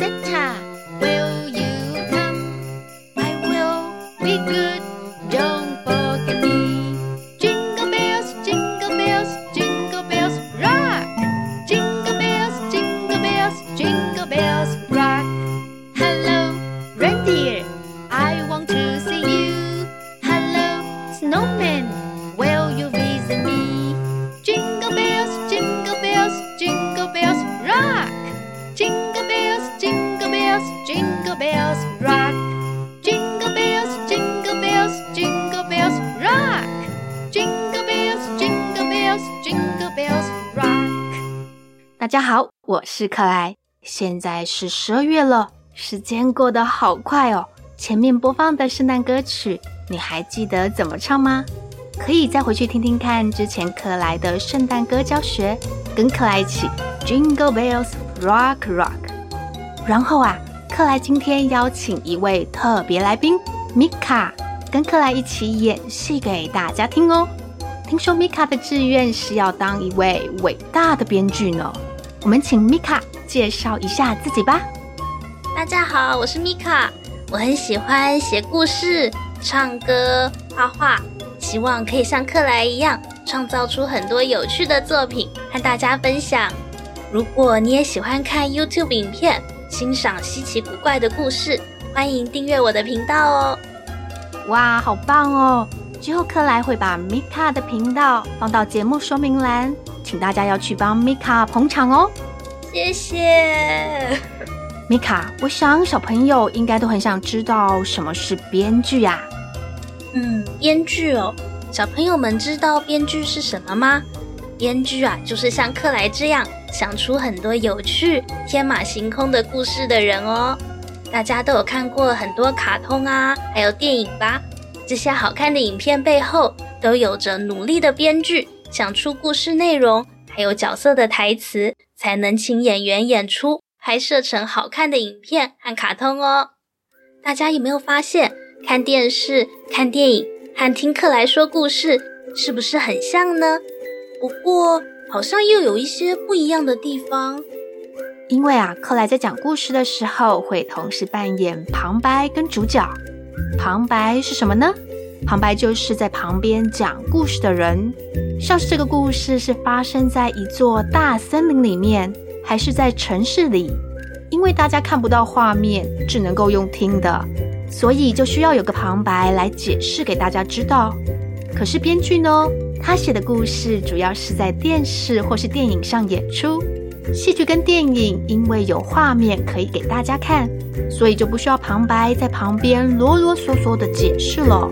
大大家好，我是克莱。现在是十二月了，时间过得好快哦。前面播放的圣诞歌曲，你还记得怎么唱吗？可以再回去听听看之前克莱的圣诞歌教学，跟克莱一起 Jingle Bells Rock Rock。然后啊，克莱今天邀请一位特别来宾米卡，跟克莱一起演戏给大家听哦。听说米卡的志愿是要当一位伟大的编剧呢。我们请米卡介绍一下自己吧。大家好，我是米卡，我很喜欢写故事、唱歌、画画，希望可以像克莱一样，创造出很多有趣的作品和大家分享。如果你也喜欢看 YouTube 影片，欣赏稀奇古怪的故事，欢迎订阅我的频道哦。哇，好棒哦！之后克莱会把米卡的频道放到节目说明栏。请大家要去帮米卡捧场哦，谢谢米卡。我想小朋友应该都很想知道什么是编剧呀？嗯，编剧哦，小朋友们知道编剧是什么吗？编剧啊，就是像克莱这样想出很多有趣、天马行空的故事的人哦。大家都有看过很多卡通啊，还有电影吧？这些好看的影片背后都有着努力的编剧。想出故事内容，还有角色的台词，才能请演员演出，拍摄成好看的影片和卡通哦。大家有没有发现，看电视、看电影和听克莱说故事，是不是很像呢？不过，好像又有一些不一样的地方。因为啊，克莱在讲故事的时候，会同时扮演旁白跟主角。旁白是什么呢？旁白就是在旁边讲故事的人，像是这个故事是发生在一座大森林里面，还是在城市里？因为大家看不到画面，只能够用听的，所以就需要有个旁白来解释给大家知道。可是编剧呢，他写的故事主要是在电视或是电影上演出。戏剧跟电影因为有画面可以给大家看，所以就不需要旁白在旁边啰啰嗦嗦的解释了。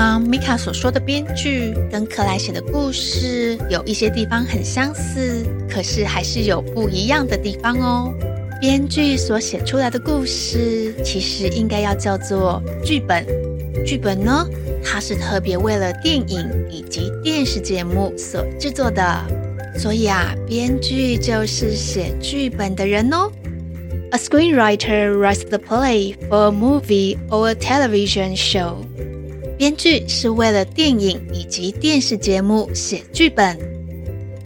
刚米卡所说的编剧跟克莱写的故事有一些地方很相似，可是还是有不一样的地方哦。编剧所写出来的故事其实应该要叫做剧本，剧本呢，它是特别为了电影以及电视节目所制作的，所以啊，编剧就是写剧本的人哦。A screenwriter writes the play for a movie or a television show。编剧是为了电影以及电视节目写剧本。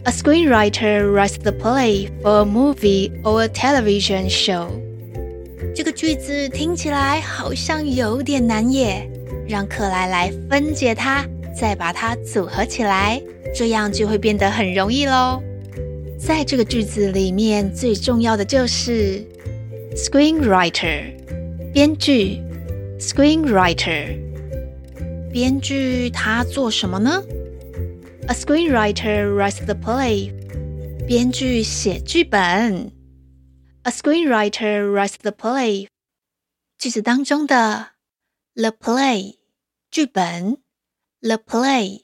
A screenwriter writes the play for a movie or a television show。这个句子听起来好像有点难耶。让克莱来分解它，再把它组合起来，这样就会变得很容易喽。在这个句子里面，最重要的就是 screenwriter，编剧，screenwriter。编剧他做什么呢？A screenwriter writes the play。编剧写剧本。A screenwriter writes the play。句子当中的 the play 剧本，the play，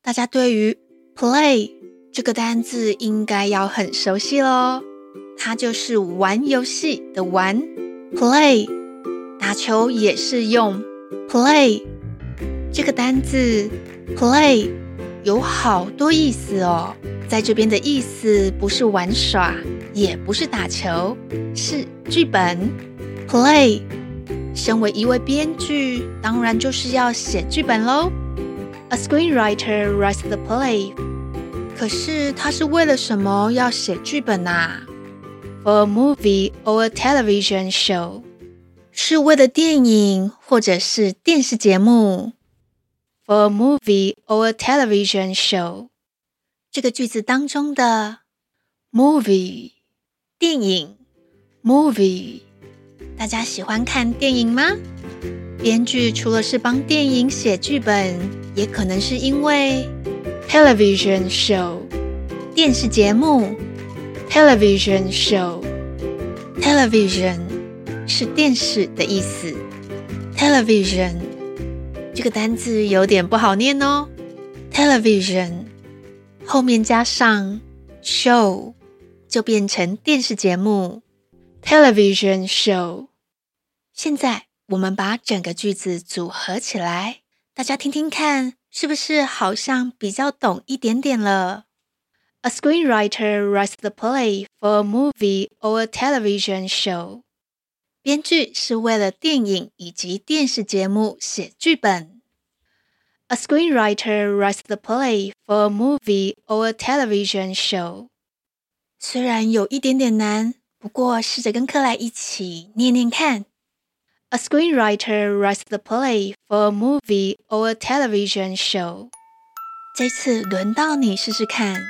大家对于 play 这个单字应该要很熟悉喽。它就是玩游戏的玩，play，打球也是用 play 这个单字，play 有好多意思哦。在这边的意思不是玩耍，也不是打球，是剧本 play。身为一位编剧，当然就是要写剧本喽。A screenwriter writes the play。可是他是为了什么要写剧本啊？For a movie or a television show，是为了电影或者是电视节目。For a movie or a television show，这个句子当中的 movie 电影 movie，大家喜欢看电影吗？编剧除了是帮电影写剧本，也可能是因为 television show 电视节目。Television show，television 是电视的意思。Television 这个单字有点不好念哦。Television 后面加上 show 就变成电视节目。Television show。现在我们把整个句子组合起来，大家听听看，是不是好像比较懂一点点了？A screenwriter writes the play for a movie or a television show。编剧是为了电影以及电视节目写剧本。A screenwriter writes the play for a movie or a television show。虽然有一点点难，不过试着跟克莱一起念念看。A screenwriter writes the play for a movie or a television show。这次轮到你试试看。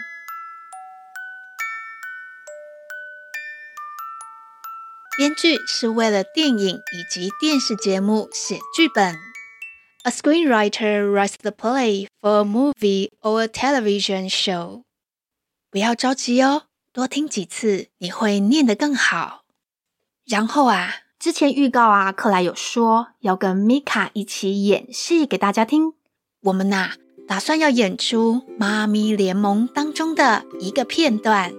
编剧是为了电影以及电视节目写剧本。A screenwriter writes the play for a movie or a television show。不要着急哦，多听几次，你会念得更好。然后啊，之前预告啊，克莱有说要跟米卡一起演戏给大家听。我们呐，打算要演出《妈咪联盟》当中的一个片段。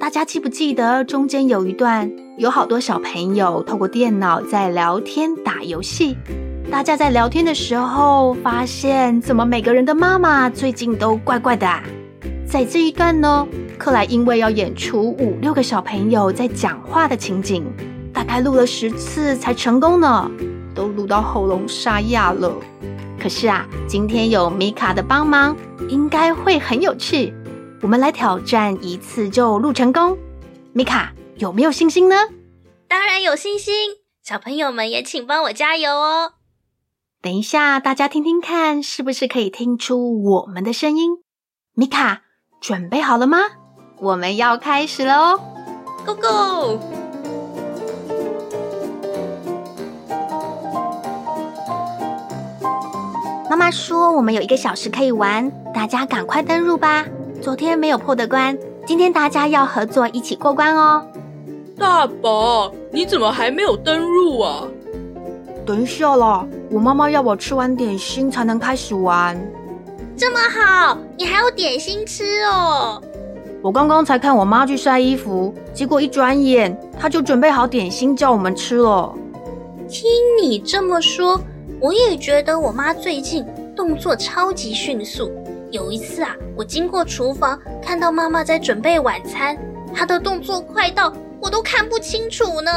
大家记不记得中间有一段，有好多小朋友透过电脑在聊天打游戏？大家在聊天的时候，发现怎么每个人的妈妈最近都怪怪的啊？在这一段呢，克莱因为要演出五六个小朋友在讲话的情景，大概录了十次才成功呢，都录到喉咙沙哑了。可是啊，今天有米卡的帮忙，应该会很有趣。我们来挑战一次就录成功，米卡有没有信心呢？当然有信心，小朋友们也请帮我加油哦。等一下，大家听听看，是不是可以听出我们的声音？米卡，准备好了吗？我们要开始了哦，Go Go！妈妈说我们有一个小时可以玩，大家赶快登入吧。昨天没有破的关，今天大家要合作一起过关哦。大宝，你怎么还没有登入啊？等一下啦，我妈妈要我吃完点心才能开始玩。这么好，你还有点心吃哦。我刚刚才看我妈去晒衣服，结果一转眼她就准备好点心叫我们吃了。听你这么说，我也觉得我妈最近动作超级迅速。有一次啊，我经过厨房，看到妈妈在准备晚餐，她的动作快到我都看不清楚呢。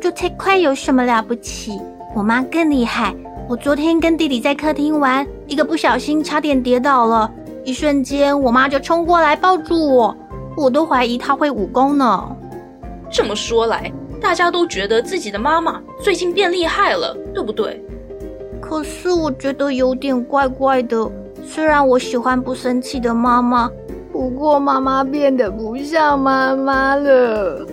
就太快有什么了不起？我妈更厉害。我昨天跟弟弟在客厅玩，一个不小心差点跌倒了，一瞬间我妈就冲过来抱住我，我都怀疑她会武功呢。这么说来，大家都觉得自己的妈妈最近变厉害了，对不对？可是我觉得有点怪怪的。虽然我喜欢不生气的妈妈，不过妈妈变得不像妈妈了。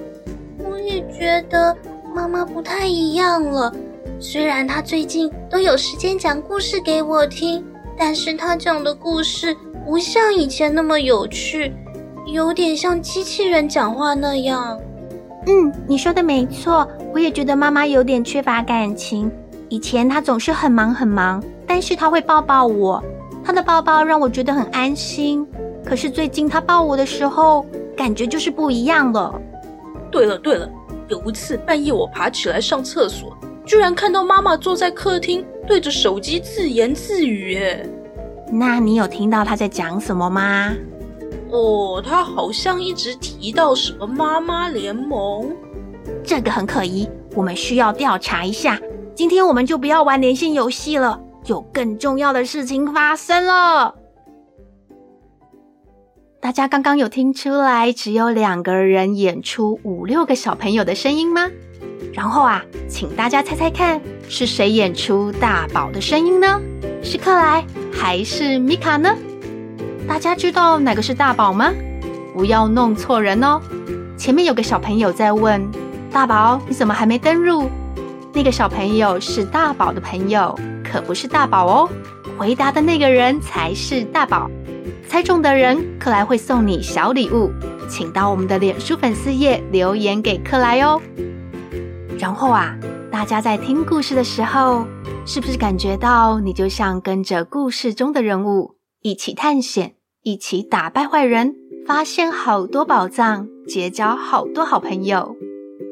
我也觉得妈妈不太一样了。虽然她最近都有时间讲故事给我听，但是她讲的故事不像以前那么有趣，有点像机器人讲话那样。嗯，你说的没错，我也觉得妈妈有点缺乏感情。以前她总是很忙很忙，但是她会抱抱我，她的抱抱让我觉得很安心。可是最近他抱我的时候，感觉就是不一样了。对了对了，有一次半夜我爬起来上厕所，居然看到妈妈坐在客厅对着手机自言自语。哎，那你有听到他在讲什么吗？哦，他好像一直提到什么妈妈联盟，这个很可疑，我们需要调查一下。今天我们就不要玩连线游戏了，有更重要的事情发生了。大家刚刚有听出来只有两个人演出五六个小朋友的声音吗？然后啊，请大家猜猜看，是谁演出大宝的声音呢？是克莱还是米卡呢？大家知道哪个是大宝吗？不要弄错人哦。前面有个小朋友在问：“大宝，你怎么还没登入？”那个小朋友是大宝的朋友，可不是大宝哦。回答的那个人才是大宝。猜中的人，克莱会送你小礼物，请到我们的脸书粉丝页留言给克莱哦。然后啊，大家在听故事的时候，是不是感觉到你就像跟着故事中的人物一起探险，一起打败坏人，发现好多宝藏，结交好多好朋友？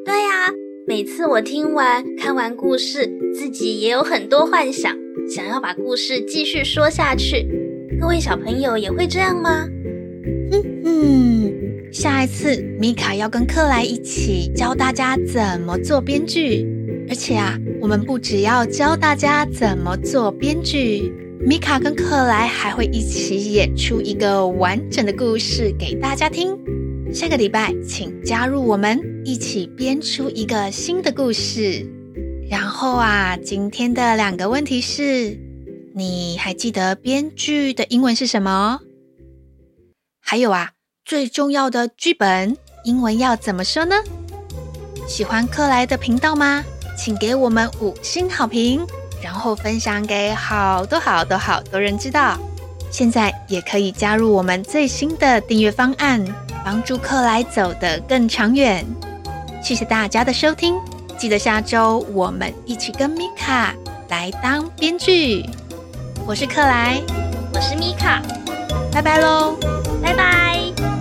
对呀。每次我听完、看完故事，自己也有很多幻想，想要把故事继续说下去。各位小朋友也会这样吗？嗯嗯，下一次米卡要跟克莱一起教大家怎么做编剧，而且啊，我们不只要教大家怎么做编剧，米卡跟克莱还会一起演出一个完整的故事给大家听。下个礼拜，请加入我们，一起编出一个新的故事。然后啊，今天的两个问题是：你还记得编剧的英文是什么？还有啊，最重要的剧本英文要怎么说呢？喜欢克莱的频道吗？请给我们五星好评，然后分享给好多好多好多人知道。现在也可以加入我们最新的订阅方案。帮助克莱走得更长远。谢谢大家的收听，记得下周我们一起跟米卡来当编剧。我是克莱，我是米卡，拜拜喽，拜拜。